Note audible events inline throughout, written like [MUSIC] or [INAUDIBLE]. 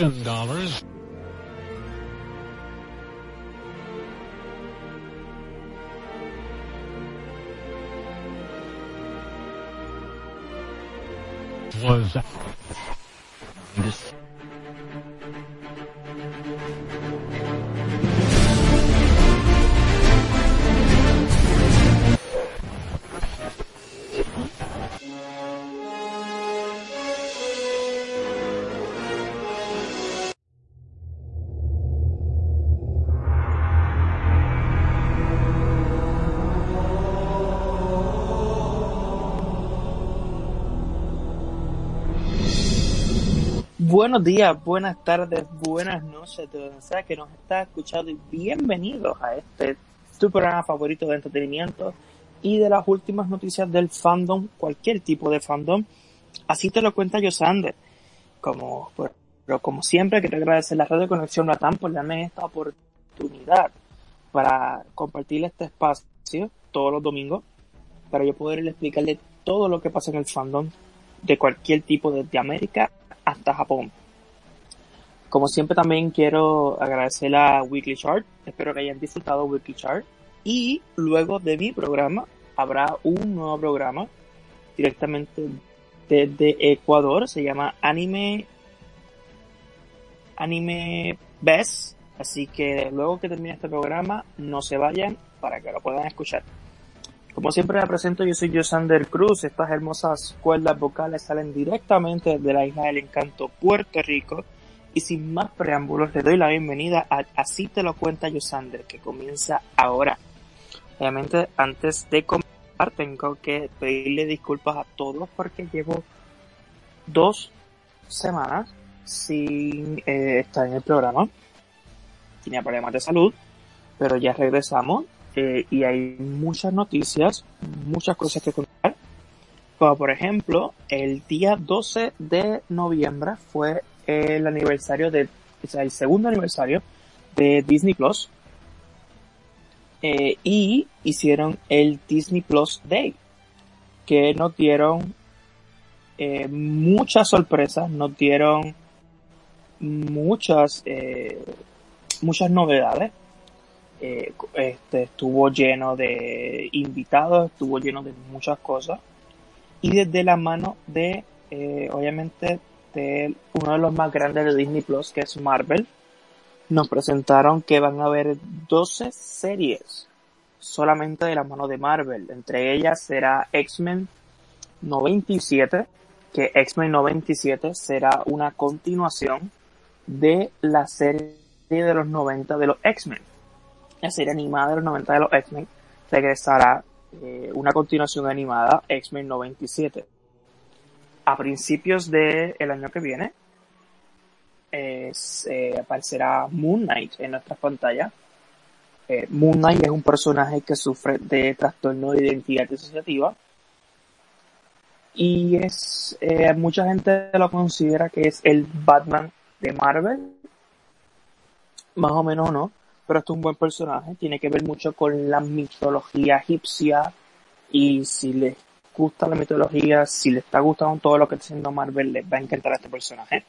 Ten dollars. Was Buenos días, buenas tardes, buenas noches, de donde sea que nos está escuchando y bienvenidos a este tu programa favorito de entretenimiento y de las últimas noticias del fandom, cualquier tipo de fandom. Así te lo cuenta Yosander. Como, pero como siempre, quiero agradecer la Radio Conexión Latam por darme esta oportunidad para compartir este espacio todos los domingos para yo poder explicarle todo lo que pasa en el fandom de cualquier tipo desde América hasta Japón. Como siempre también quiero agradecer a Weekly Chart. Espero que hayan disfrutado Weekly Chart. Y luego de mi programa habrá un nuevo programa directamente desde Ecuador. Se llama Anime Anime Best. Así que luego que termine este programa no se vayan para que lo puedan escuchar. Como siempre me presento, yo soy Josander Cruz. Estas hermosas cuerdas vocales salen directamente de la isla del encanto Puerto Rico. Y sin más preámbulos, le doy la bienvenida a Así te lo cuenta Josander, que comienza ahora. Obviamente, antes de comenzar, tengo que pedirle disculpas a todos porque llevo dos semanas sin eh, estar en el programa. Tenía problemas de salud, pero ya regresamos eh, y hay muchas noticias, muchas cosas que contar. Como por ejemplo, el día 12 de noviembre fue el aniversario de, o sea, el segundo aniversario de Disney Plus. Eh, y hicieron el Disney Plus Day, que nos dieron eh, muchas sorpresas, nos dieron muchas, muchas novedades. Eh, este, estuvo lleno de invitados, estuvo lleno de muchas cosas. Y desde la mano de, eh, obviamente, de uno de los más grandes de Disney Plus, que es Marvel, nos presentaron que van a haber 12 series solamente de la mano de Marvel. Entre ellas será X-Men 97, que X-Men 97 será una continuación de la serie de los 90 de los X-Men la serie animada de los 90 de los X-Men, regresará eh, una continuación animada, X-Men 97. A principios del el año que viene, eh, aparecerá Moon Knight en nuestras pantallas. Eh, Moon Knight es un personaje que sufre de trastorno de identidad disociativa y es mucha gente lo considera que es el Batman de Marvel más o menos no pero esto es un buen personaje, tiene que ver mucho con la mitología egipcia y si les gusta la mitología, si les está gustando todo lo que está haciendo Marvel, les va a encantar este personaje.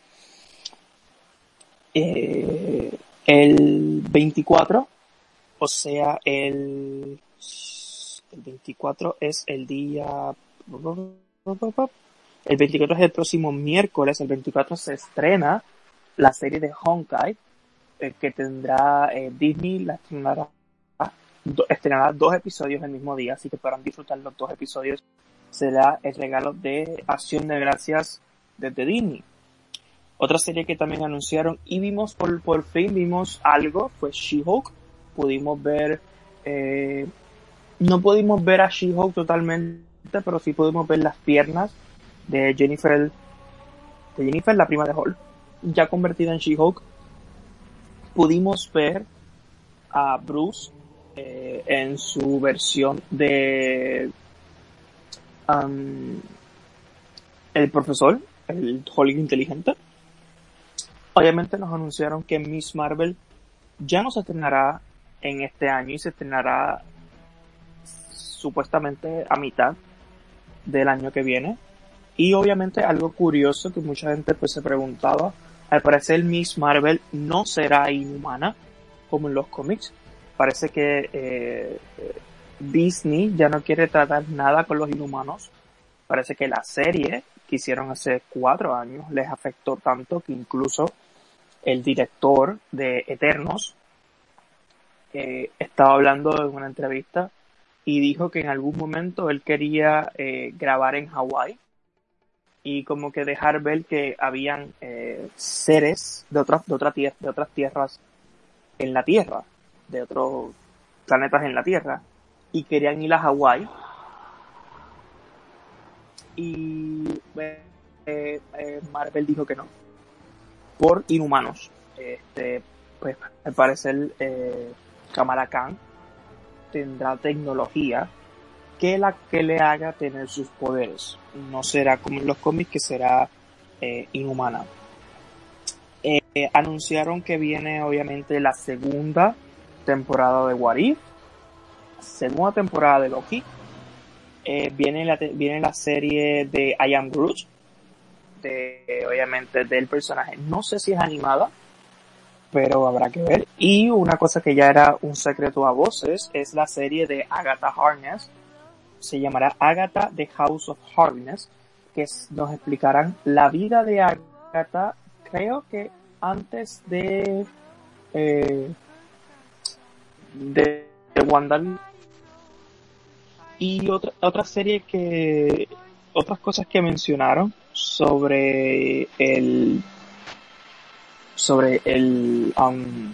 Eh, el 24, o sea, el, el 24 es el día... El 24 es el próximo miércoles, el 24 se estrena la serie de Honkai, que tendrá eh, Disney, la estrenará, estrenará dos episodios el mismo día, así que podrán disfrutar los dos episodios. Será el regalo de Acción de Gracias desde Disney. Otra serie que también anunciaron y vimos por, por fin, vimos algo, fue She-Hulk. Pudimos ver, eh, no pudimos ver a She-Hulk totalmente, pero sí pudimos ver las piernas de Jennifer, de Jennifer, la prima de Hulk, ya convertida en She-Hulk pudimos ver a Bruce eh, en su versión de um, el profesor, el Hulk inteligente. Obviamente nos anunciaron que Miss Marvel ya no se estrenará en este año y se estrenará supuestamente a mitad del año que viene. Y obviamente algo curioso que mucha gente pues se preguntaba, al parecer Miss Marvel no será inhumana como en los cómics. Parece que eh, Disney ya no quiere tratar nada con los inhumanos. Parece que la serie que hicieron hace cuatro años les afectó tanto que incluso el director de Eternos estaba hablando en una entrevista y dijo que en algún momento él quería eh, grabar en Hawái y como que dejar ver que habían eh, seres de otras de de otras tierras en la Tierra, de otros planetas en la Tierra y querían ir a Hawái. Y Marvel dijo que no por inhumanos. Este pues al parecer eh, Kamala Khan tendrá tecnología que la que le haga tener sus poderes. No será como en los cómics que será eh, inhumana. Eh, anunciaron que viene obviamente la segunda temporada de What If, segunda temporada de Loki. Eh, viene, la, viene la serie de I Am Groot, de, obviamente del personaje. No sé si es animada, pero habrá que ver. Y una cosa que ya era un secreto a voces es la serie de Agatha Harkness. Se llamará Agatha The House of Harkness, que nos explicarán la vida de Agatha, creo que antes de eh, de, de y otra otra serie que otras cosas que mencionaron sobre el sobre el... Um,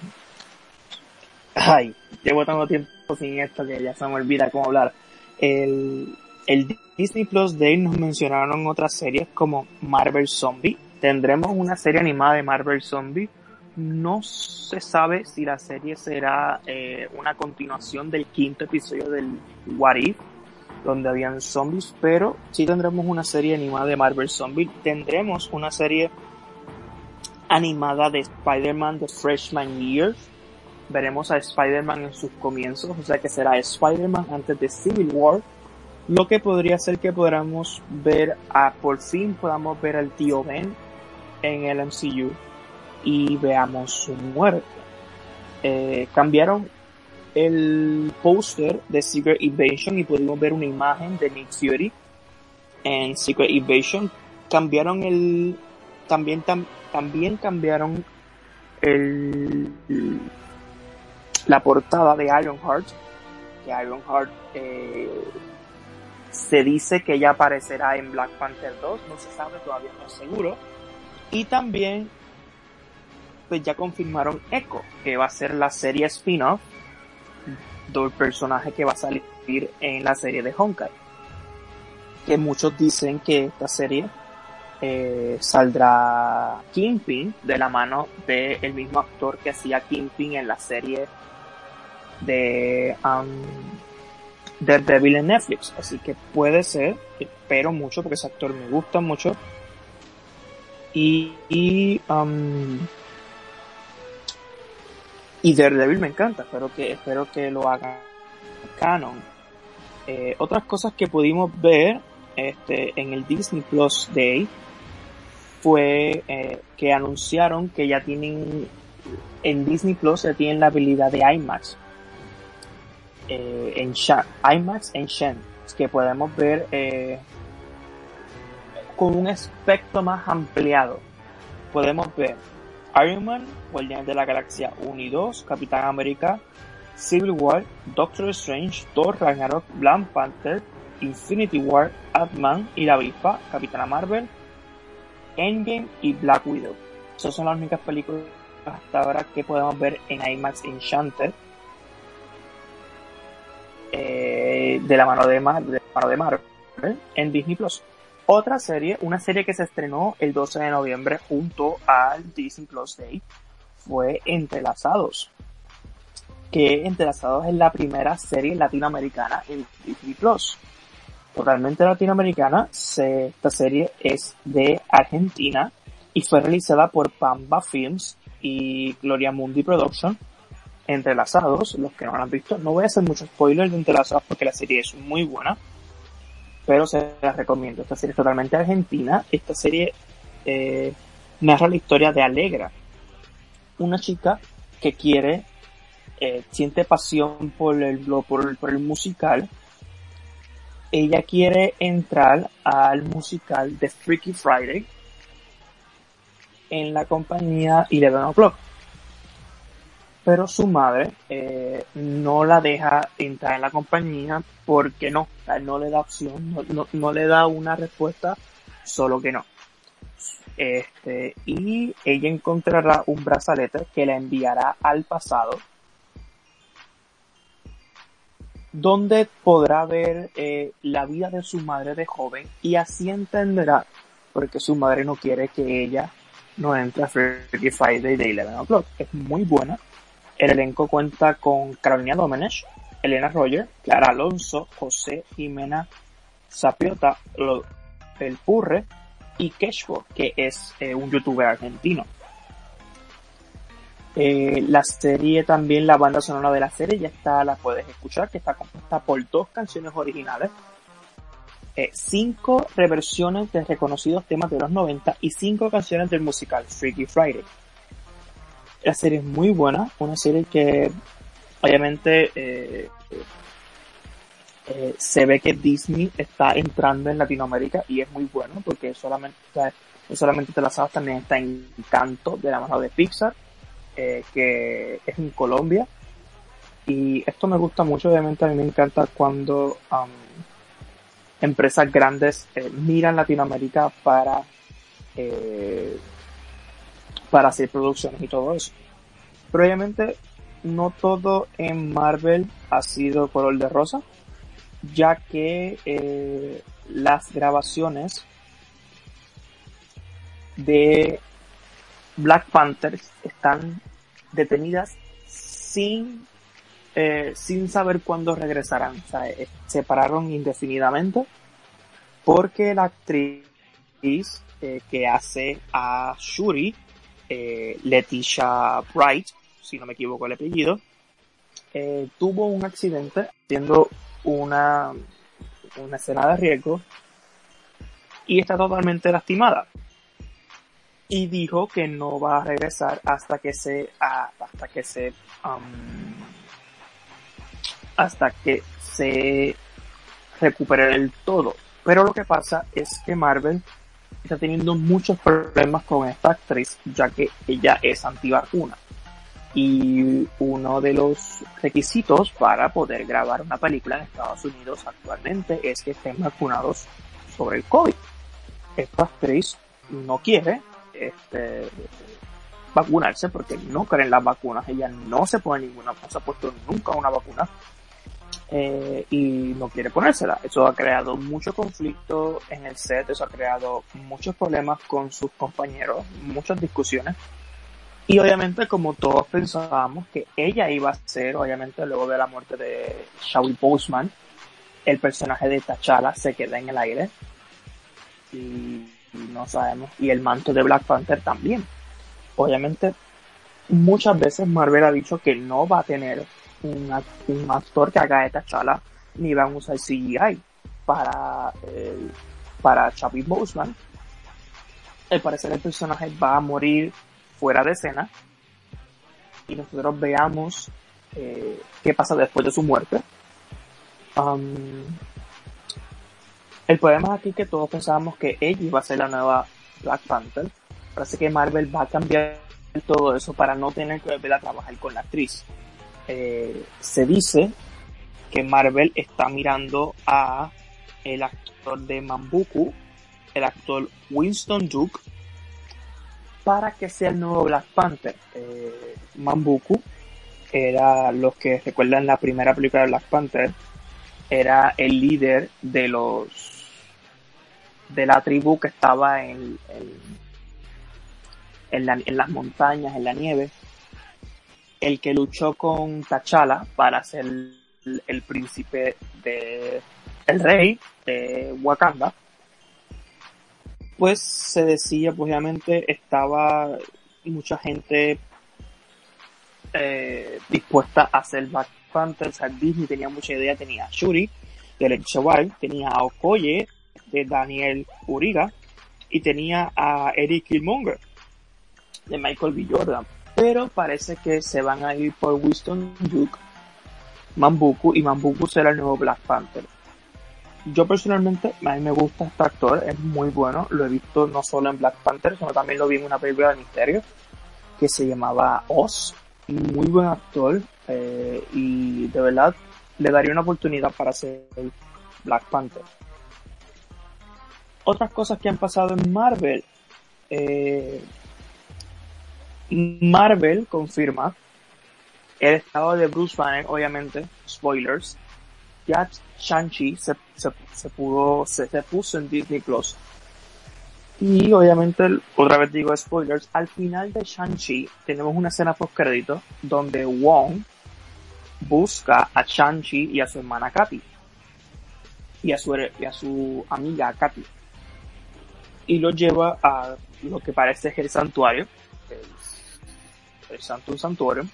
ay, llevo tanto tiempo sin esto que ya se me olvida cómo hablar. El, Disney Plus Day nos mencionaron otras series como Marvel Zombie. Tendremos una serie animada de Marvel Zombie. No se sabe si la serie será eh, una continuación del quinto episodio del What If, donde habían zombies, pero sí tendremos una serie animada de Marvel Zombie. Tendremos una serie animada de Spider-Man The Freshman Years. Veremos a Spider-Man en sus comienzos, o sea que será Spider-Man antes de Civil War. Lo que podría ser que podamos ver a, por fin podamos ver al tío Ben en el MCU y veamos su muerte. Eh, cambiaron el póster de Secret Invasion y pudimos ver una imagen de Nick Fury en Secret Invasion. Cambiaron el, también también cambiaron el, la portada de Ironheart, que Ironheart eh, se dice que ya aparecerá en Black Panther 2, no se sabe todavía, no es seguro. Y también, pues ya confirmaron Echo, que va a ser la serie spin-off del personaje que va a salir en la serie de Honkai. Que muchos dicen que esta serie eh, saldrá Kingpin de la mano del el mismo actor que hacía Kingpin en la serie de um, Devil en Netflix. Así que puede ser, espero mucho porque ese actor me gusta mucho. Y, y, um, y Daredevil me encanta, espero que, espero que lo hagan canon. Eh, otras cosas que pudimos ver este, en el Disney Plus Day fue eh, que anunciaron que ya tienen en Disney Plus ya tienen la habilidad de IMAX eh, en IMAX en Shen que podemos ver eh, con un aspecto más ampliado podemos ver Iron Man, Guardianes de la Galaxia 1 y 2, Capitán América, Civil War, Doctor Strange, Thor Ragnarok, Black Panther, Infinity War, Ant-Man y la Avispa, Capitana Marvel, Endgame y Black Widow. Esas son las únicas películas hasta ahora que podemos ver en IMAX Enchanted de la mano de, Marvel, de Marvel en Disney Plus. Otra serie, una serie que se estrenó el 12 de noviembre junto al Disney Plus Day, fue Entrelazados. Que Entrelazados es la primera serie latinoamericana en Disney Plus totalmente latinoamericana. esta serie es de Argentina y fue realizada por Pamba Films y Gloria Mundi Production. Entrelazados, los que no han visto. No voy a hacer muchos spoilers de Entrelazados porque la serie es muy buena, pero se la recomiendo. Esta serie es totalmente argentina. Esta serie eh, narra la historia de Alegra, una chica que quiere, eh, siente pasión por el, por, por el musical. Ella quiere entrar al musical de Freaky Friday en la compañía Eleven O'Clock. Pero su madre eh, no la deja entrar en la compañía porque no, no le da opción, no, no, no le da una respuesta, solo que no. Este, y ella encontrará un brazalete que la enviará al pasado, donde podrá ver eh, la vida de su madre de joven y así entenderá porque su madre no quiere que ella no entre a Freaky Friday de Eleven O'Clock. Es muy buena. El elenco cuenta con Carolina Domenech, Elena Roger, Clara Alonso, José Jimena Zapiota, El Purre y Keshbo, que es eh, un youtuber argentino. Eh, la serie también, la banda sonora de la serie ya está, la puedes escuchar, que está compuesta por dos canciones originales eh, cinco reversiones de reconocidos temas de los 90 y cinco canciones del musical Freaky Friday. La serie es muy buena, una serie que obviamente eh, eh, se ve que Disney está entrando en Latinoamérica y es muy bueno porque solamente, no solamente te la sabes, también está Encanto de la mano de Pixar, que es en Colombia. Y esto me gusta mucho, obviamente a mí me encanta cuando um, empresas grandes eh, miran Latinoamérica para, eh, para hacer producciones y todo eso. Pero obviamente no todo en Marvel ha sido color de rosa, ya que eh, las grabaciones de Black Panther están detenidas sin eh, sin saber cuándo regresarán. O sea, eh, se pararon indefinidamente porque la actriz que hace a Shuri, Leticia Bright, si no me equivoco el apellido, tuvo un accidente haciendo una, una escena de riesgo y está totalmente lastimada. Y dijo que no va a regresar hasta que se, hasta que se, um, hasta que se recupere del todo. Pero lo que pasa es que Marvel está teniendo muchos problemas con esta actriz, ya que ella es antivacuna. Y uno de los requisitos para poder grabar una película en Estados Unidos actualmente es que estén vacunados sobre el COVID. Esta actriz no quiere este, vacunarse porque no cree en las vacunas. Ella no se pone ninguna, no se ha puesto nunca una vacuna eh, y no quiere ponérsela. Eso ha creado mucho conflicto en el set, eso ha creado muchos problemas con sus compañeros, muchas discusiones. Y obviamente como todos pensábamos que ella iba a ser, obviamente luego de la muerte de Shawi Boseman, el personaje de T'Challa se queda en el aire. Y, y no sabemos. Y el manto de Black Panther también. Obviamente muchas veces Marvel ha dicho que no va a tener un, actor que haga esta chala ni van a usar CGI para, el, para Chappie Boseman. Al parecer el personaje va a morir fuera de escena y nosotros veamos eh, qué pasa después de su muerte. Um, el problema aquí es que todos pensábamos que ella iba a ser la nueva Black Panther. Parece que Marvel va a cambiar todo eso para no tener que volver a trabajar con la actriz. Eh, se dice que Marvel está mirando a el actor de Mambuku, el actor Winston Duke, para que sea el nuevo Black Panther. Eh, Mambuku era, los que recuerdan la primera película de Black Panther, era el líder de los de la tribu que estaba en, en las montañas, en la nieve, el que luchó con T'Challa para ser el, príncipe de el rey de Wakanda pues se decía pues obviamente estaba mucha gente eh, dispuesta a hacer Black Panther. Disney tenía mucha idea, tenía a Shuri de Leticia Wild, tenía a Okoye de Daniel Uriga y tenía a Eric Killmonger de Michael B. Jordan. Pero parece que se van a ir por Winston Duke, Mambuku y Mambuku será el nuevo Black Panther. Yo personalmente, a mí me gusta este actor, es muy bueno, lo he visto no solo en Black Panther, sino también lo vi en una película de misterio que se llamaba Oz, muy buen actor eh, y de verdad le daría una oportunidad para ser Black Panther. Otras cosas que han pasado en Marvel. Eh, Marvel confirma el estado de Bruce Banner, obviamente, spoilers. Ya Shang-Chi se, se, pudo, se, se puso en Disney Plus. Y obviamente, otra vez digo spoilers, al final de Shang-Chi tenemos una escena post crédito donde Wong busca a Shang-Chi y a su hermana Katy. Y a su, y a su amiga Katy. Y lo lleva a lo que parece el santuario. El, el Santo Santuario.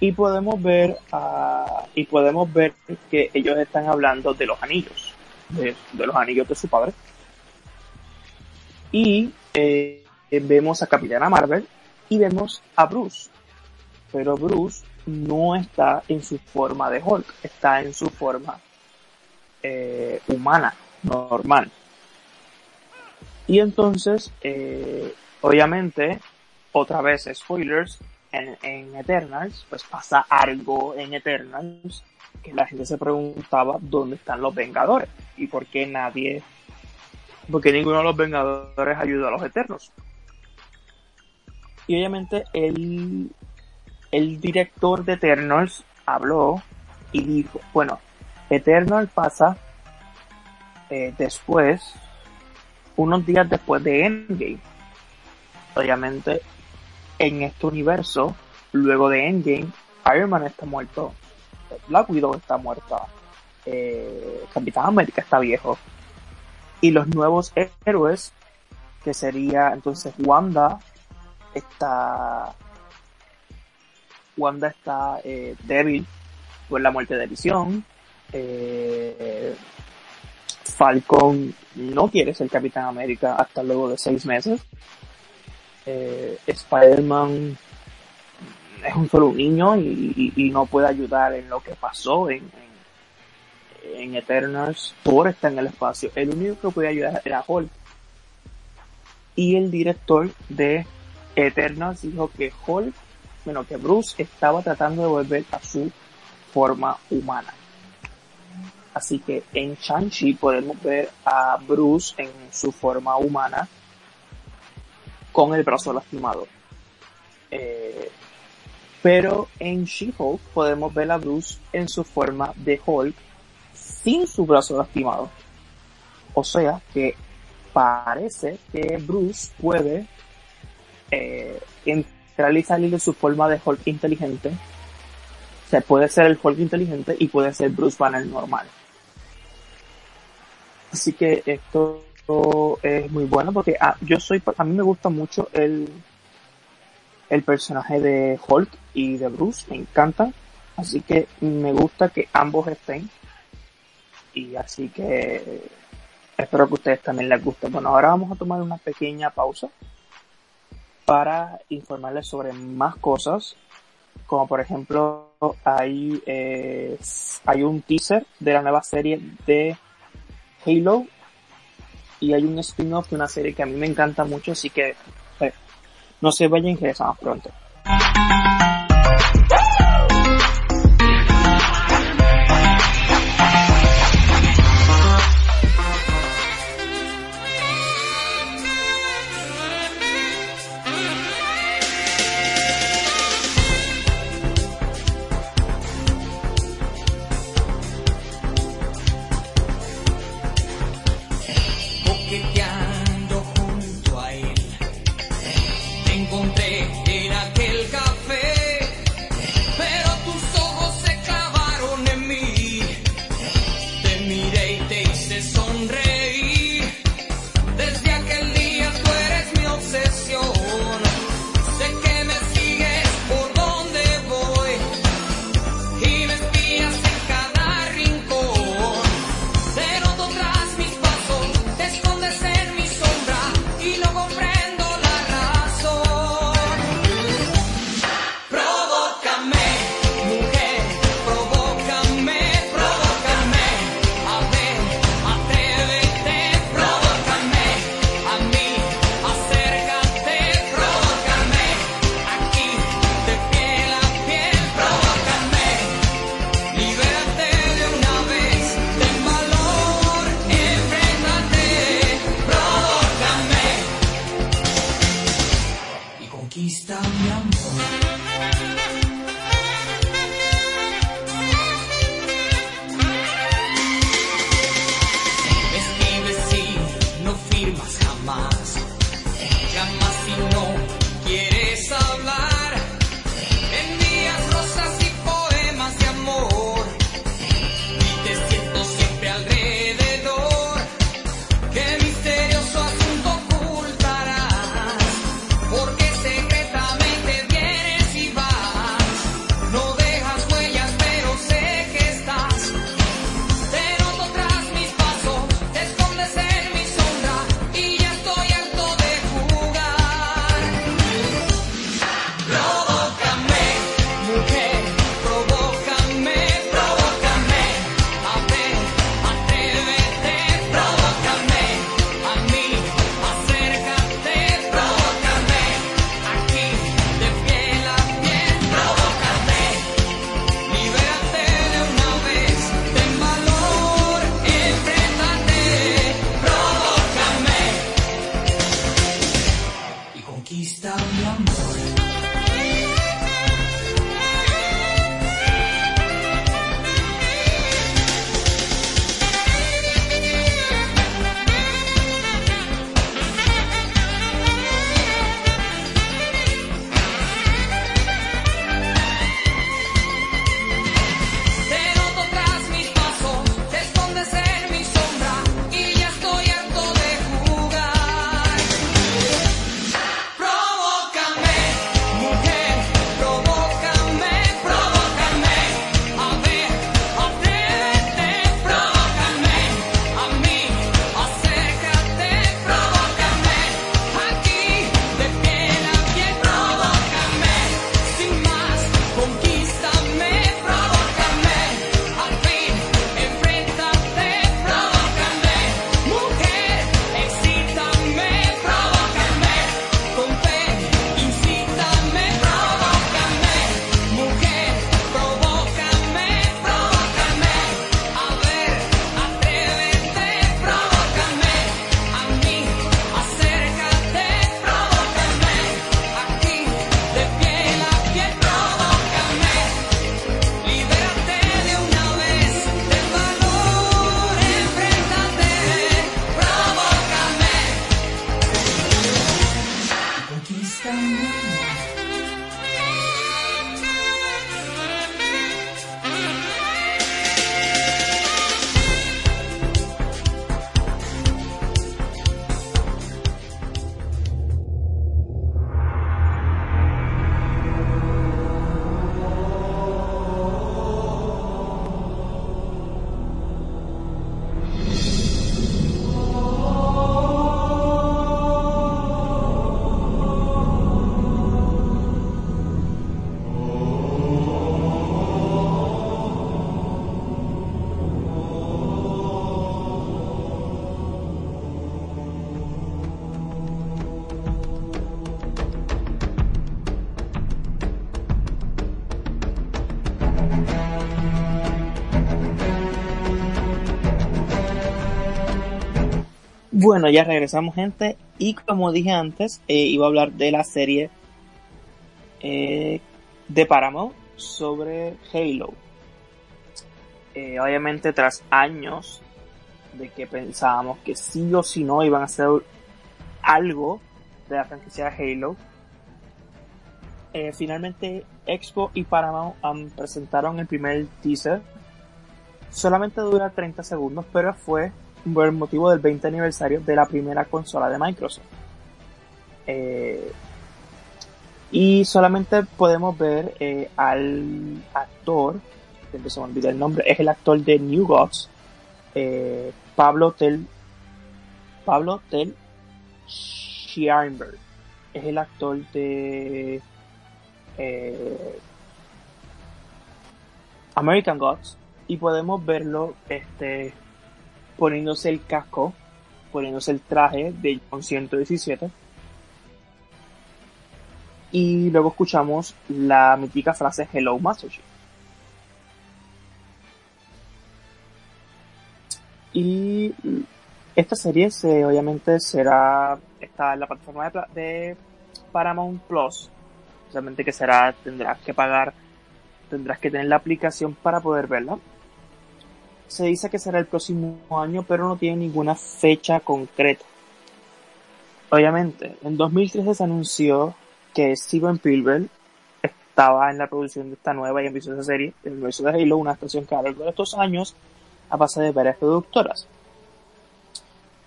Y podemos ver, uh, y podemos ver que ellos están hablando de los anillos. De, de los anillos de su padre y eh, vemos a Capitana Marvel y vemos a Bruce. Pero Bruce no está en su forma de Hulk, está en su forma eh, humana, normal. Y entonces, eh, obviamente, otra vez spoilers, en, en, Eternals, pues pasa algo en Eternals que la gente se preguntaba dónde están los Vengadores y por qué nadie porque ninguno de los Vengadores ayuda a los Eternos. Y obviamente el, el director de Eternals habló y dijo, bueno, Eternal pasa eh, después, unos días después de Endgame. Obviamente, en este universo, luego de Endgame, Iron Man está muerto, Black Widow está muerta, eh, Capitán América está viejo, y los nuevos héroes, que sería entonces Wanda, está Wanda está eh, débil por la muerte de Visión. Eh, Falcon no quiere ser Capitán América hasta luego de seis meses. Eh, Spider-Man es un solo niño y, no puede ayudar en lo que pasó en, Eternals, Thor está en el espacio. El único que podía ayudar era Hulk. Y el director de Eternals dijo que Hulk, bueno, que Bruce estaba tratando de volver a su forma humana. Así que en Shang-Chi podemos ver a Bruce en su forma humana con el brazo lastimado. Eh, pero en She-Hulk podemos ver a Bruce en su forma de Hulk sin su brazo lastimado. O sea que parece que Bruce puede eh, entrar y salir de su forma de Hulk inteligente. Se puede ser el Hulk inteligente y puede ser Bruce Banner normal. Así que esto es muy bueno porque ah, yo soy, a mí me gusta mucho el, el personaje de Hulk y de Bruce, me encantan. Así que me gusta que ambos estén y así que espero que a ustedes también les guste. Bueno, ahora vamos a tomar una pequeña pausa para informarles sobre más cosas, como por ejemplo hay, eh, hay un teaser de la nueva serie de Halo y hay un spin-off de una serie que a mí me encanta mucho, así que eh, no se vayan, regresamos pronto. Bueno, ya regresamos gente y como dije antes, eh, iba a hablar de la serie eh, de Paramount sobre Halo. Eh, obviamente tras años de que pensábamos que sí o sí no iban a hacer algo de la franquicia de Halo, finalmente Expo y Paramount presentaron el primer teaser. Solamente dura 30 segundos, pero fue por el motivo del 20 aniversario de la primera consola de Microsoft. Eh, y solamente podemos ver eh, al actor, que se me olvidó el nombre, es el actor de New Gods, eh, Pablo Tel, Pablo Tel Scheinberg. Es el actor de American Gods y podemos verlo este poniéndose el casco, poniéndose el traje de John 117. Y luego escuchamos la mítica frase Hello Master. Y esta serie se, obviamente será está en la plataforma de Paramount Plus. Obviamente que será, tendrás que pagar, tendrás que tener la aplicación para poder verla se dice que será el próximo año, pero no tiene ninguna fecha concreta. Obviamente, en 2013 se anunció que Steven Spielberg estaba en la producción de esta nueva y ambiciosa serie, El universo de Halo, una estación que a lo largo de estos años a base de varias productoras.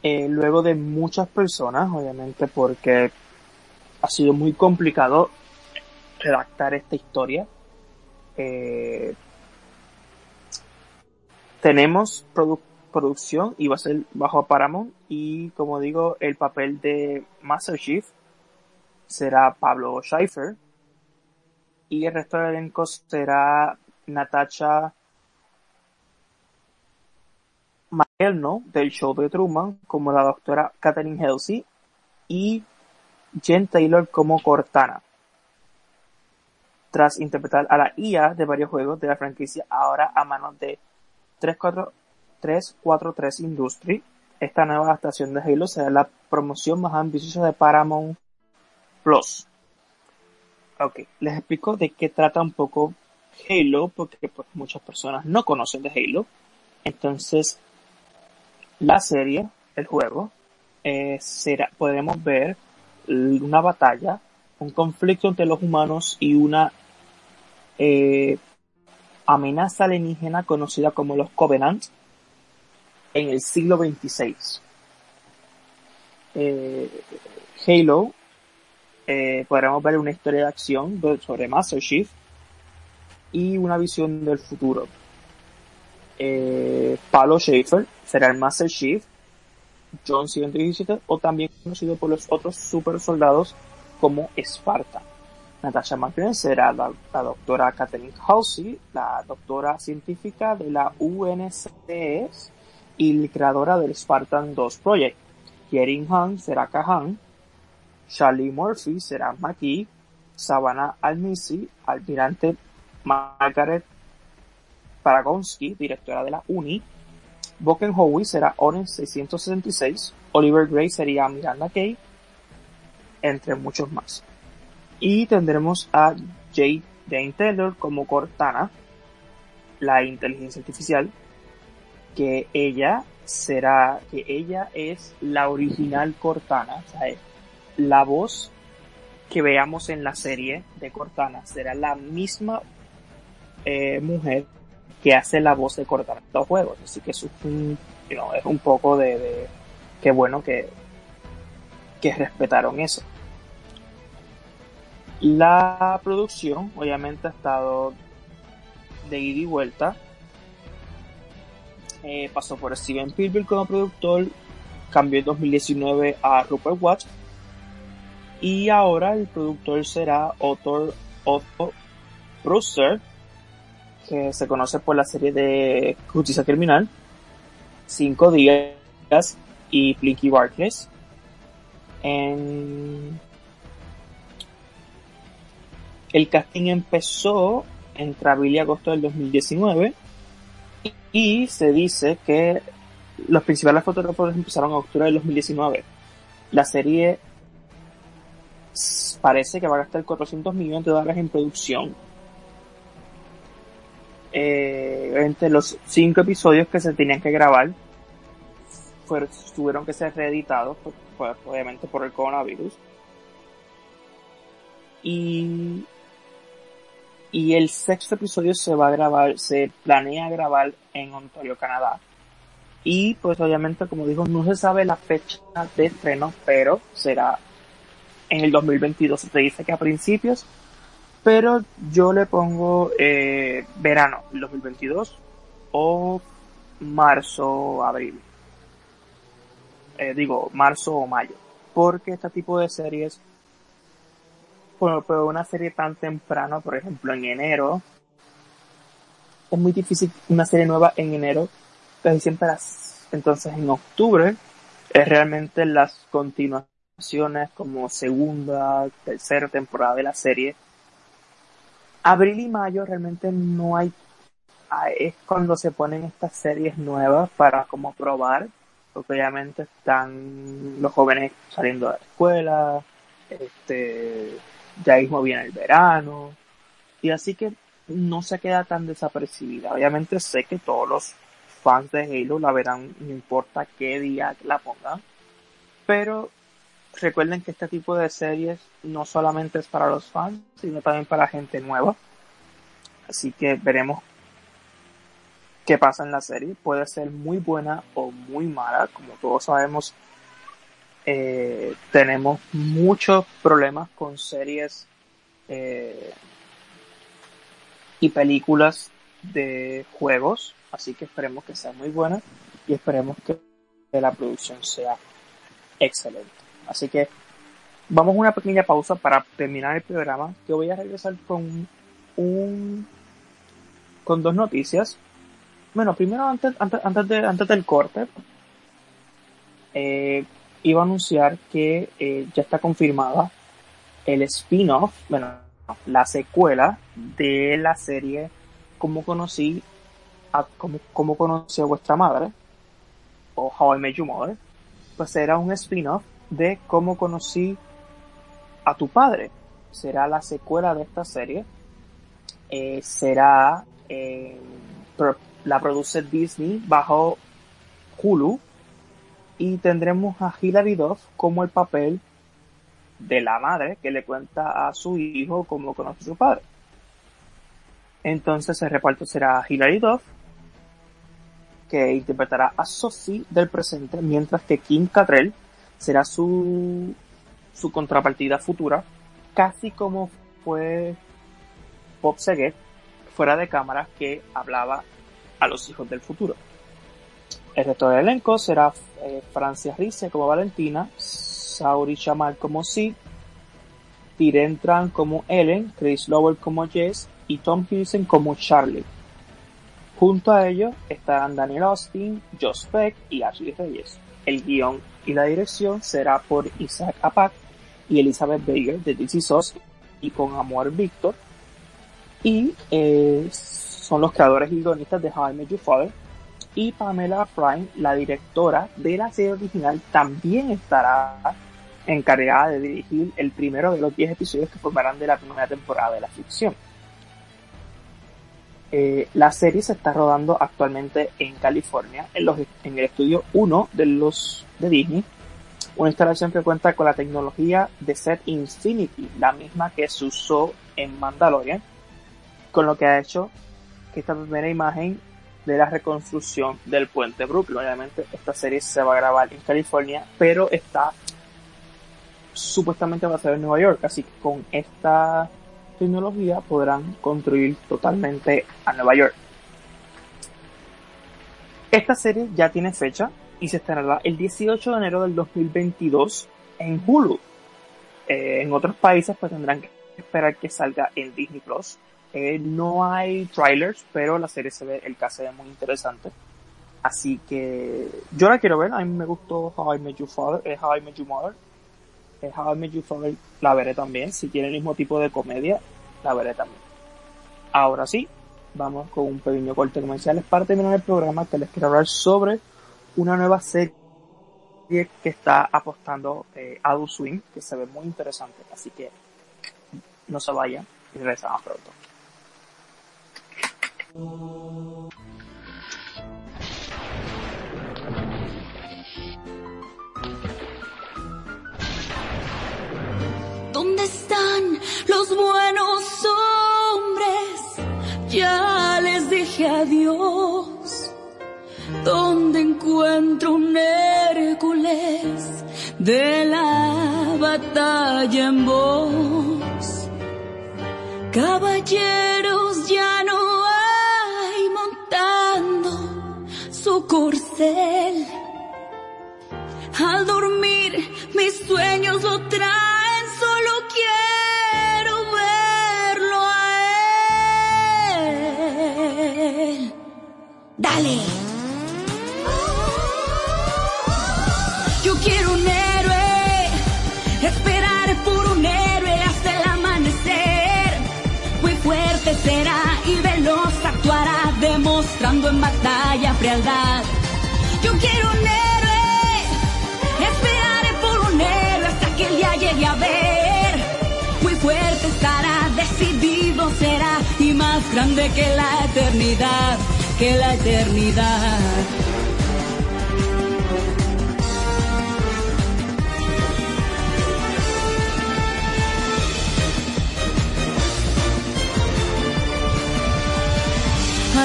Eh, luego de muchas personas, obviamente porque ha sido muy complicado redactar esta historia, eh, tenemos producción y va a ser bajo Paramount y como digo el papel de Master Chief será Pablo Scheifer y el resto del elenco será Natasha Maelno del show de Truman como la doctora Catherine Halsey y Jen Taylor como Cortana. Tras interpretar a la IA de varios juegos de la franquicia ahora a manos de 343 Industry, esta nueva adaptación de Halo será la promoción más ambiciosa de Paramount Plus. Ok, les explico de qué trata un poco Halo, porque pues, muchas personas no conocen de Halo. Entonces, la serie, el juego, eh, será, podremos ver una batalla, un conflicto entre los humanos y una eh, amenaza alienígena conocida como los Covenant en el siglo XXVI. Eh, Halo, eh, podremos ver una historia de acción sobre Master Chief y una visión del futuro. Eh, Palo Schaefer será el Master Chief, John 117 o también conocido por los otros super soldados como Sparta. Natasha McGrath será la, doctora Kathleen Halsey, la doctora científica de la UNCS y creadora del Spartan 2 Project. Kierin Han será Kahan, Charlie Murphy será McKee, Savannah Almisi, almirante Margaret Paragonsky, directora de la UNI, Boken Howie será Orange 666, Oliver Gray sería Miranda Kay, entre muchos más. Y tendremos a Jane Taylor como Cortana, la inteligencia artificial, que ella será, que ella es la original Cortana, la voz que veamos en la serie de Cortana será la misma eh, mujer que hace la voz de Cortana en los juegos, así que es un, es un poco de, de qué bueno que, que respetaron eso. La producción, obviamente, ha estado de ida y vuelta. Eh, pasó por Steven Spielberg como productor, cambió en 2019 a Rupert Watch y ahora el productor será Otto, Otto Brewster, que se conoce por la serie de Justicia Criminal, Cinco Días y Blinky Barkless. En el casting empezó entre abril y agosto del 2019 y se dice que los principales fotógrafos empezaron en octubre del 2019. La serie parece que va a gastar 400 millones de dólares en producción. Eh, entre los cinco episodios que se tenían que grabar, tuvieron que ser reeditados, pues, obviamente por el coronavirus. Y, y el sexto episodio se va a grabar, se planea grabar en Ontario, Canadá. Y pues obviamente, como digo, no se sabe la fecha de estreno, pero será en el 2022. Se dice que a principios, pero yo le pongo eh, verano del 2022 o marzo, abril. Eh, digo, marzo o mayo. Porque este tipo de series, por, una serie tan temprano, por ejemplo en enero, es muy difícil una serie nueva en enero, casi siempre las, entonces en octubre es realmente las continuaciones como segunda, tercera temporada de la serie. Abril y mayo realmente no hay, ah, es cuando se ponen estas series nuevas para como probar, porque obviamente están los jóvenes saliendo de la escuela, este, ya mismo viene el verano, y así que no se queda tan desapercibida. Obviamente sé que todos los fans de Halo la verán, no importa qué día la pongan, pero recuerden que este tipo de series no solamente es para los fans, sino también para gente nueva. Así que veremos qué pasa en la serie. Puede ser muy buena o muy mala. Como todos sabemos, eh, tenemos muchos problemas con series eh, y películas de juegos. Así que esperemos que sea muy buena y esperemos que la producción sea excelente. Así que vamos a una pequeña pausa para terminar el programa, que voy a regresar con un con dos noticias. Bueno, primero antes, antes, antes del corte, eh, iba a anunciar que eh, ya está confirmada el spin-off, bueno, la secuela de la serie Cómo conocí a, cómo, cómo conocí a vuestra madre, o How I Met Your Mother, pues será un spin-off de cómo conocí a tu padre. Será la secuela de esta serie. Eh, será, eh, la produce Disney bajo Hulu y tendremos a Hilary Duff como el papel de la madre que le cuenta a su hijo cómo conoce a su padre. Entonces el reparto será Hilary Duff, que interpretará a Sophie del presente, mientras que Kim Cattrall será su, su contrapartida futura, casi como fue Bob Saget fuera de cámara que hablaba a los hijos del futuro. El resto del elenco será eh, Francia Rice como Valentina, Sauri Chamal como Sid, Tiren Tran como Ellen, Chris Lowell como Jess y Tom Hiddleston como Charlie. Junto a ellos estarán Daniel Austin, Josh Peck y Ashley Reyes. El guion y la dirección será por Isaac Apak y Elizabeth Baker de DC SOS y con Amor Víctor. Y eh, son los creadores y guionistas de How I Your Father. Y Pamela Fry, la directora de la serie original, también estará encargada de dirigir el primero de los 10 episodios que formarán de la primera temporada de la ficción. Eh, la serie se está rodando actualmente en California, en, los, en el estudio 1 de los de Disney, una instalación que cuenta con la tecnología de Set Infinity, la misma que se usó en Mandalorian, con lo que ha hecho que esta primera imagen de la reconstrucción del puente Brooklyn. Obviamente esta serie se va a grabar en California, pero está supuestamente va a ser en Nueva York, así que con esta tecnología podrán construir totalmente a Nueva York. Esta serie ya tiene fecha y se estrenará el 18 de enero del 2022 en Hulu. Eh, en otros países pues tendrán que esperar que salga en Disney Plus. Eh, no hay trailers, pero la serie se ve, el caso es muy interesante. Así que yo la quiero ver, a mí me gustó How I Met Your Father, eh, How I Met Your Mother How I Met Your Father la veré también. Si tiene el mismo tipo de comedia, la veré también. Ahora sí, vamos con un pequeño corte comercial. Para terminar el programa, que les quiero hablar sobre una nueva serie que está apostando eh, Adult Swim, que se ve muy interesante. Así que no se vayan y regresamos pronto. ¿Dónde están los buenos hombres? Ya les dije adiós. ¿Dónde encuentro un Hércules de la batalla en voz? Caballeros ya no corcel. Al dormir mis sueños lo traen, solo quiero verlo a él. Dale. Batalla frialdad. Yo quiero un héroe, esperaré por un héroe hasta que el día llegue a ver. Muy fuerte estará, decidido será y más grande que la eternidad, que la eternidad.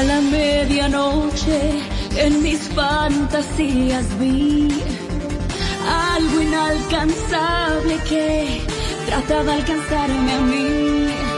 A la medianoche en mis fantasías vi algo inalcanzable que trataba de alcanzarme a mí.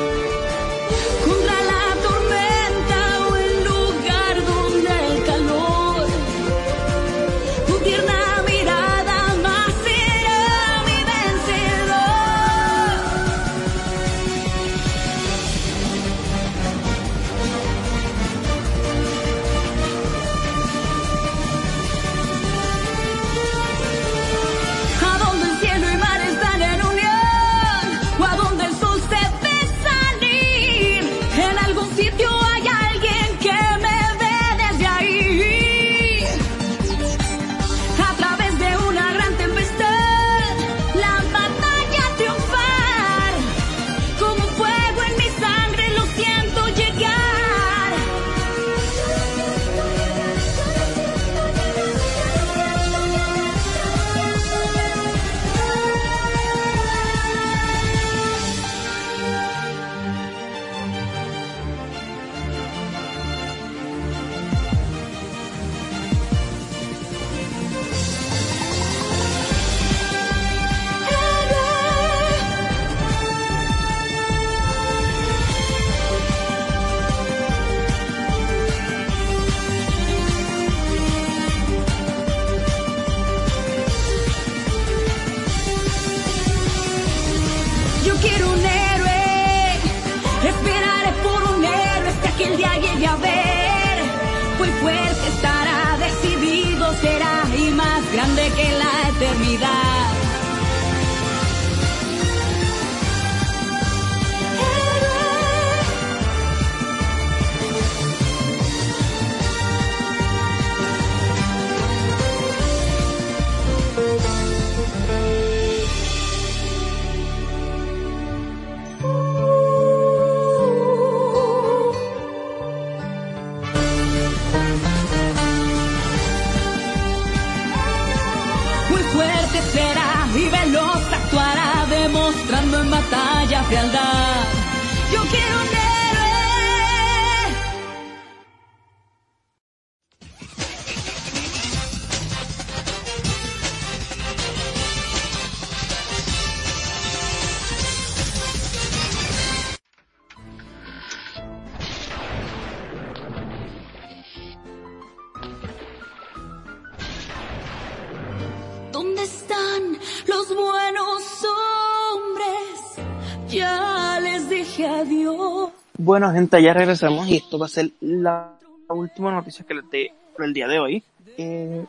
Bueno, gente, ya regresamos y esto va a ser la última noticia que les dé por el día de hoy. Eh,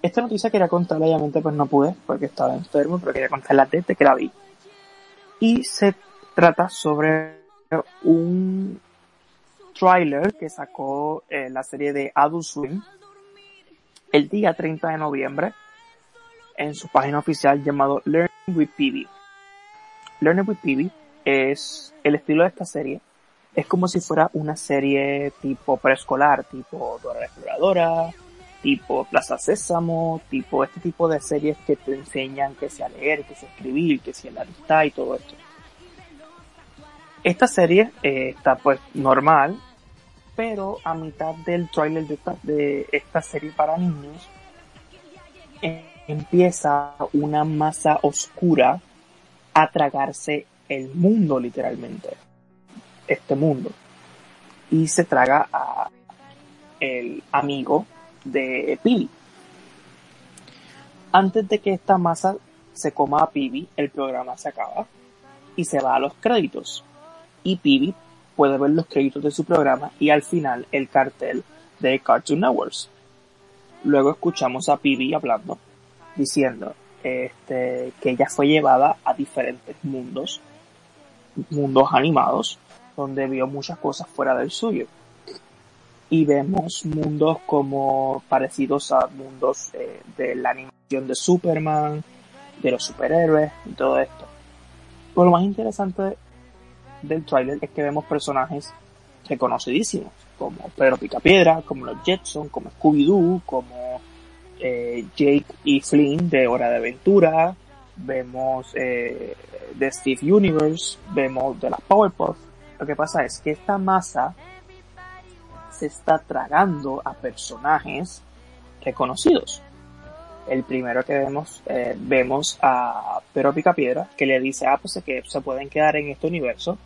esta noticia quería contarla, obviamente pues no pude porque estaba enfermo, pero quería contarla desde que la vi. Y se trata sobre un tráiler que sacó eh, la serie de Adult Swim el día 30 de noviembre en su página oficial llamado Learning with PB. Learning with PB es el estilo de esta serie. Es como si fuera una serie tipo preescolar, tipo Dora Exploradora, tipo Plaza Sésamo, tipo este tipo de series que te enseñan que sea leer, que sea escribir, que sea la amistad y todo esto. Esta serie eh, está pues normal, pero a mitad del trailer de esta, de esta serie para niños empieza una masa oscura a tragarse el mundo literalmente. Este mundo. Y se traga a el amigo de Pibi. Antes de que esta masa se coma a Pibi, el programa se acaba y se va a los créditos. Y Pibi puede ver los créditos de su programa y al final el cartel de Cartoon Networks. Luego escuchamos a Pibi hablando, diciendo este, que ella fue llevada a diferentes mundos, mundos animados, donde vio muchas cosas fuera del suyo. Y vemos mundos como parecidos a mundos eh, de la animación de Superman, de los superhéroes y todo esto. Lo más interesante del tráiler es que vemos personajes reconocidísimos, como Pedro Picapiedra, como los Jetson, como Scooby-Doo, como eh, Jake y Flynn de Hora de Aventura, vemos eh, de Steve Universe, vemos de las Powerpuff. Lo que pasa es que esta masa se está tragando a personajes reconocidos. El primero que vemos, eh, vemos a Pedro Picapiedra, que le dice, ah, pues que se pueden quedar en este universo.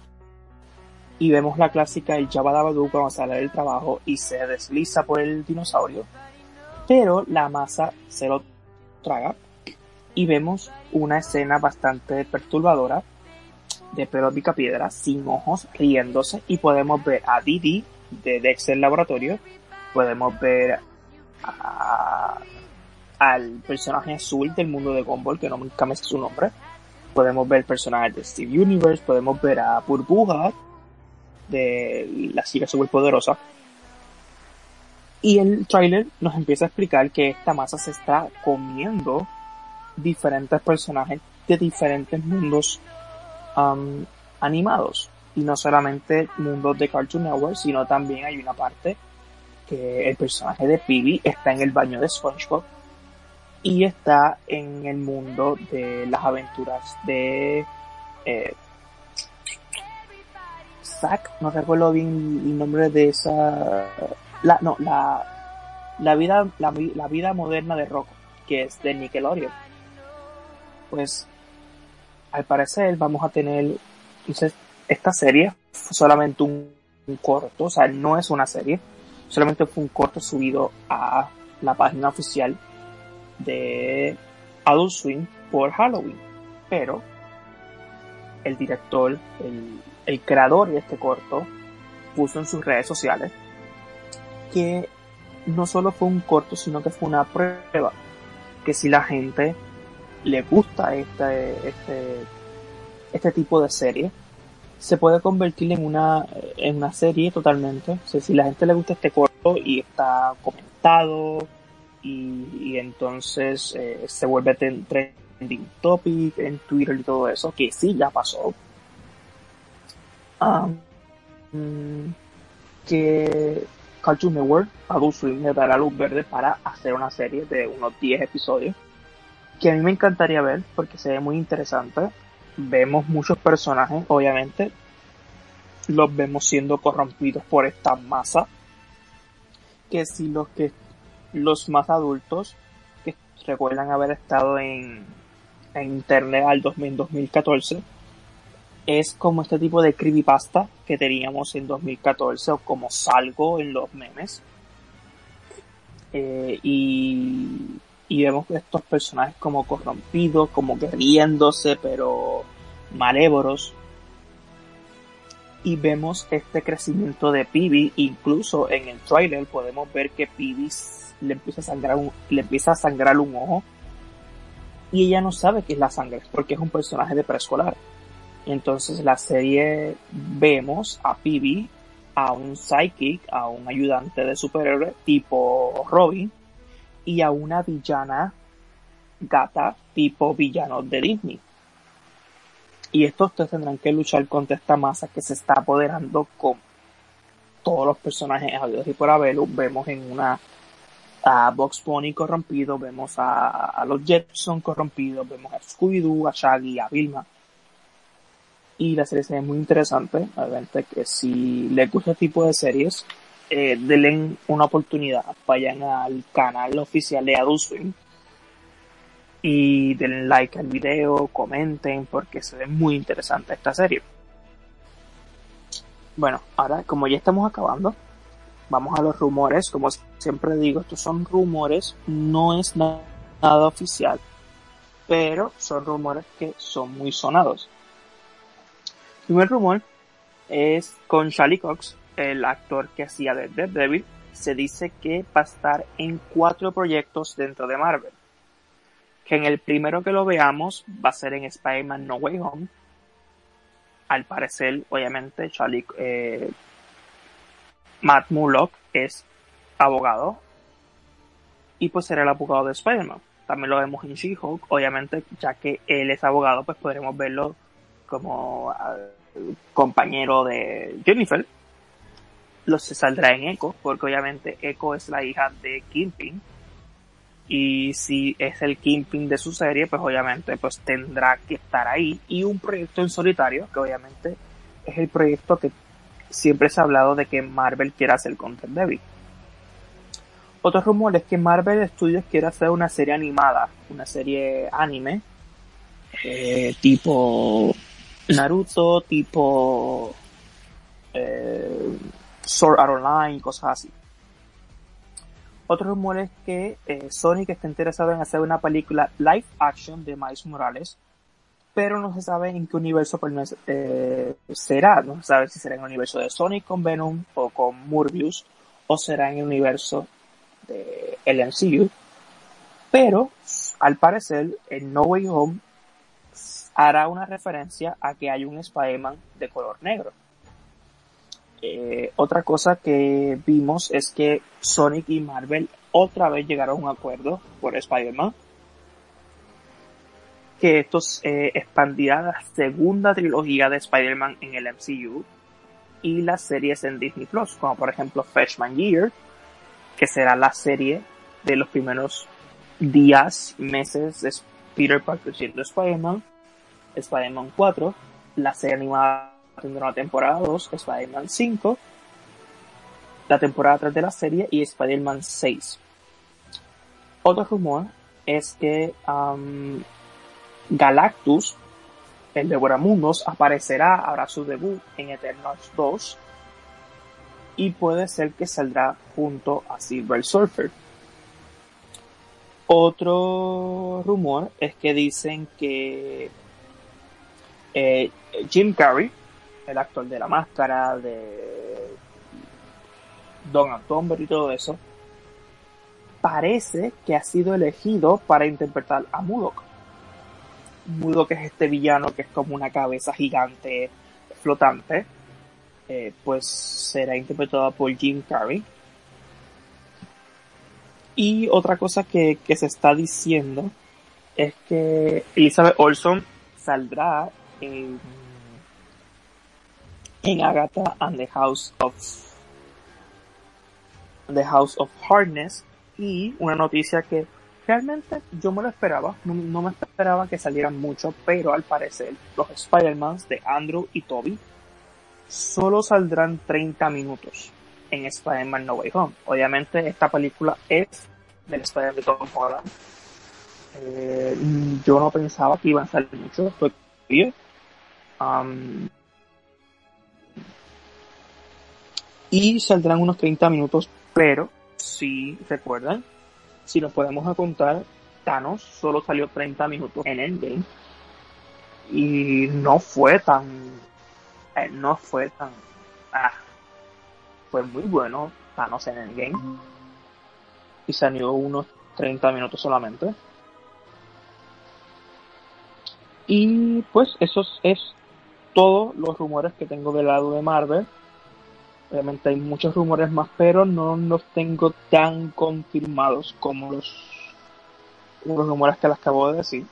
Y vemos la clásica, el Jabba cuando sale del trabajo y se desliza por el dinosaurio. Pero la masa se lo traga. Y vemos una escena bastante perturbadora de Pedro Picapiedra sin ojos, riéndose. Y podemos ver a Didi de Dexter Laboratorio. Podemos ver a al personaje azul del mundo de Gumball, que no nunca me sé su nombre. Podemos ver personajes de Steve Universe, podemos ver a Burbuja de la chica superpoderosa. Y el trailer nos empieza a explicar que esta masa se está comiendo diferentes personajes de diferentes mundos um, animados. Y no solamente mundos de Cartoon Network, sino también hay una parte que el personaje de Phoebe está en el baño de SpongeBob y está en el mundo de las aventuras de eh, Zack, no recuerdo bien el nombre de esa la no la la vida la, la vida moderna de Rocco que es de Nickelodeon pues al parecer vamos a tener entonces esta serie fue solamente un, corto o sea no es una serie solamente fue un corto subido a la página oficial de Adult Swim por Halloween. Pero el director, el creador de este corto, puso en sus redes sociales que no solo fue un corto, sino que fue una prueba. Que si la gente le gusta este, este, este tipo de serie, se puede convertir en una, en una serie totalmente. Si la gente le gusta este corto y está comentado, y, entonces eh, se vuelve trending topic en Twitter y todo eso, que sí ya pasó. Que Cartoon Network, Adult Swim, le dará luz verde para hacer una serie de unos 10 episodios que a mí me encantaría ver porque se ve muy interesante. Vemos muchos personajes, obviamente, los vemos siendo corrompidos por esta masa. Que si los que los más adultos que recuerdan haber estado en, en internet al 2014 es como este tipo de creepypasta que teníamos en 2014 o como salgo en los memes eh, y, y vemos estos personajes como corrompidos como que riéndose pero malévoros y vemos este crecimiento de Pibi incluso en el trailer podemos ver que Pibi le empieza a sangrar un, le empieza a sangrar un ojo y ella no sabe qué es la sangre porque es un personaje de preescolar. Entonces la serie vemos a Pibi a un psychic, a un ayudante de superhéroe tipo Robin y a una villana gata tipo villano de Disney. Y estos tres tendrán que luchar contra esta masa que se está apoderando con todos los personajes habidos y por haberlo. Vemos en una a Box Pony corrompido, vemos a, los Jetson corrompidos, vemos a Scooby-Doo, a Shaggy, a Vilma. Y la serie se ve muy interesante, obviamente que si les gusta este tipo de series, eh, denle una oportunidad, vayan al canal oficial de Adult y denle like al video, comenten, porque se ve muy interesante esta serie. Bueno, ahora como ya estamos acabando, vamos a los rumores. Como siempre digo, estos son rumores, no es nada, oficial, pero son rumores que son muy sonados. El primer rumor es con Charlie Cox, el actor que hacía de Daredevil. Se dice que va a estar en cuatro proyectos dentro de Marvel. Que en el primero que lo veamos va a ser en Spider-Man No Way Home. Al parecer, obviamente, Charlie, eh, Matt Mullock es abogado y pues será el abogado de Spider-Man. También lo vemos en She-Hulk, obviamente, ya que él es abogado, pues podremos verlo como ah, compañero de Jennifer. Lo se saldrá en Echo, porque obviamente Echo es la hija de Kingpin. Y si es el Kingpin de su serie, pues obviamente pues tendrá que estar ahí. Y un proyecto en solitario, que obviamente es el proyecto que siempre se ha hablado de que Marvel quiere hacer con Daredevil. Otro rumor es que Marvel Studios quiere hacer una serie animada, una serie anime, eh, tipo Naruto, tipo eh, Sword Art Online, cosas así. Otro rumor es que eh, Sonic está interesado en hacer una película live action de Miles Morales, pero no se sabe en qué universo pues, eh, será. No se sabe si será en el universo de Sonic con Venom o con Morbius, o será en el universo de el MCU. Pero, al parecer, en No Way Home hará una referencia a que hay un Spider-Man de color negro. Eh, otra cosa que vimos es que Sonic y Marvel otra vez llegaron a un acuerdo por Spider-Man que esto eh, expandirá la segunda trilogía de Spider-Man en el MCU y las series en Disney Plus, como por ejemplo Freshman Year, que será la serie de los primeros días, meses de Peter Parker siendo Spider-Man, Spider-Man 4, la serie animada tendrá una temporada 2, Spider-Man 5, la temporada 3 de la serie y Spider-Man 6. Otro rumor es que Galactus, el Devoramundos, aparecerá, hará su debut en Eternals 2 y puede ser que saldrá junto a Silver Surfer. Otro rumor es que dicen que eh, Jim Carrey, el actor de la máscara, de Donald Tomber y todo eso, parece que ha sido elegido para interpretar a Mudok. Mudo, que es este villano que es como una cabeza gigante flotante, eh, pues será interpretada por Jim Carrey. Y otra cosa que, se está diciendo es que Elizabeth Olson saldrá en, en Agatha and the House of The House of Hardness y una noticia que realmente yo me lo esperaba, no, me esperaba que salieran mucho, pero al parecer los Spider-Mans de Andrew y Toby solo saldrán 30 minutos en Spider-Man No Way Home. Obviamente esta película es del Spider-Man de Tom Holland. Eh, yo no pensaba que iban a salir mucho, fue bien. Um, y saldrán unos 30 minutos, pero si recuerdan, si nos podemos contar, Thanos solo salió 30 minutos en Endgame y no fue tan eh, no fue tan ah, fue muy bueno Thanos en Endgame y salió unos 30 minutos solamente. Y pues eso es todos los rumores que tengo del lado de Marvel Obviamente hay muchos rumores más, pero no los tengo tan confirmados como los, los rumores que les acabo de decir.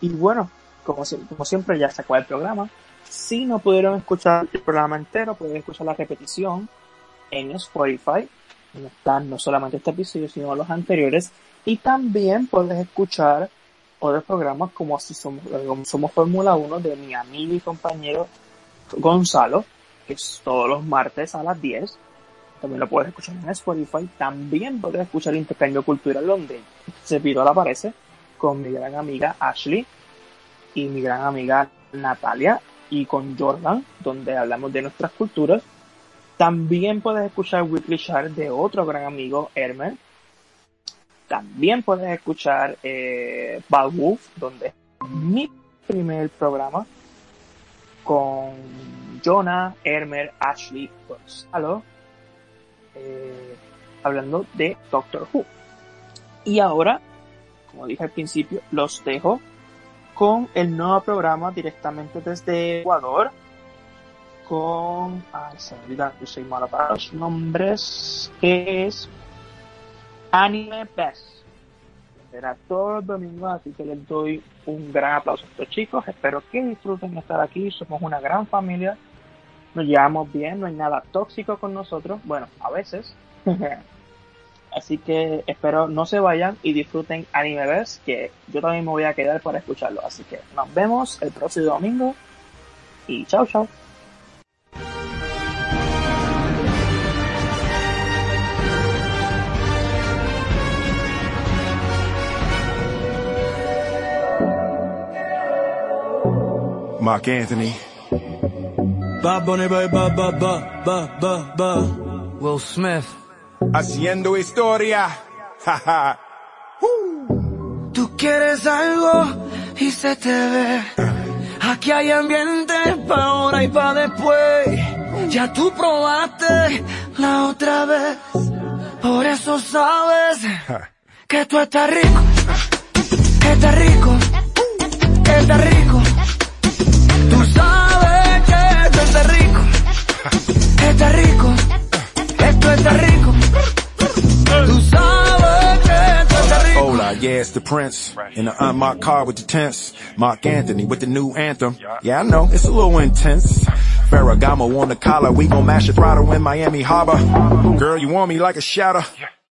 Y bueno, como, como siempre ya se el programa. Si no pudieron escuchar el programa entero, pueden escuchar la repetición en Spotify. Donde están no solamente este episodio, sino los anteriores. Y también puedes escuchar otros programas como así somos, como somos Fórmula 1 de mi amigo y compañero Gonzalo, que es todos los martes a las 10. También lo puedes escuchar en Spotify. También puedes escuchar Intercambio Cultural donde Servidor aparece con mi gran amiga Ashley y mi gran amiga Natalia y con Jordan, donde hablamos de nuestras culturas. También puedes escuchar Weekly Chart de otro gran amigo, Herman. También puedes escuchar eh, Bad Wolf, donde es mi primer programa con Jonah, Hermer, Ashley, Gonzalo, eh, hablando de Doctor Who. Y ahora, como dije al principio, los dejo con el nuevo programa directamente desde Ecuador. Con. Ay, se me olvida que soy mala para los nombres. Que es Anime Best. Será todos los domingos, así que les doy un gran aplauso a estos chicos. Espero que disfruten estar aquí. Somos una gran familia. Nos llevamos bien, no hay nada tóxico con nosotros. Bueno, a veces. [LAUGHS] Así que espero no se vayan y disfruten Anime Best, que yo también me voy a quedar para escucharlo. Así que nos vemos el próximo domingo y chao, chao. Mark Anthony. Bob Bunny, ba, ba, ba, ba, ba, ba, ba. Will Smith. Haciendo historia. [LAUGHS] Jaja. Tú quieres algo y se te ve. Aquí hay ambiente pa' ahora y pa' después. Ya tú probaste la otra vez. Por eso sabes que tú estás rico. Que estás rico. Está rico. Esto está rico. Tú sabes que esto está rico. Hola, yeah, it's the Prince. In the unmarked car with the tents. Mark Anthony with the new anthem. Yeah, I know, it's a little intense. Ferragamo on the collar, we gon' mash the throttle in Miami Harbor. Girl, you want me like a shadow?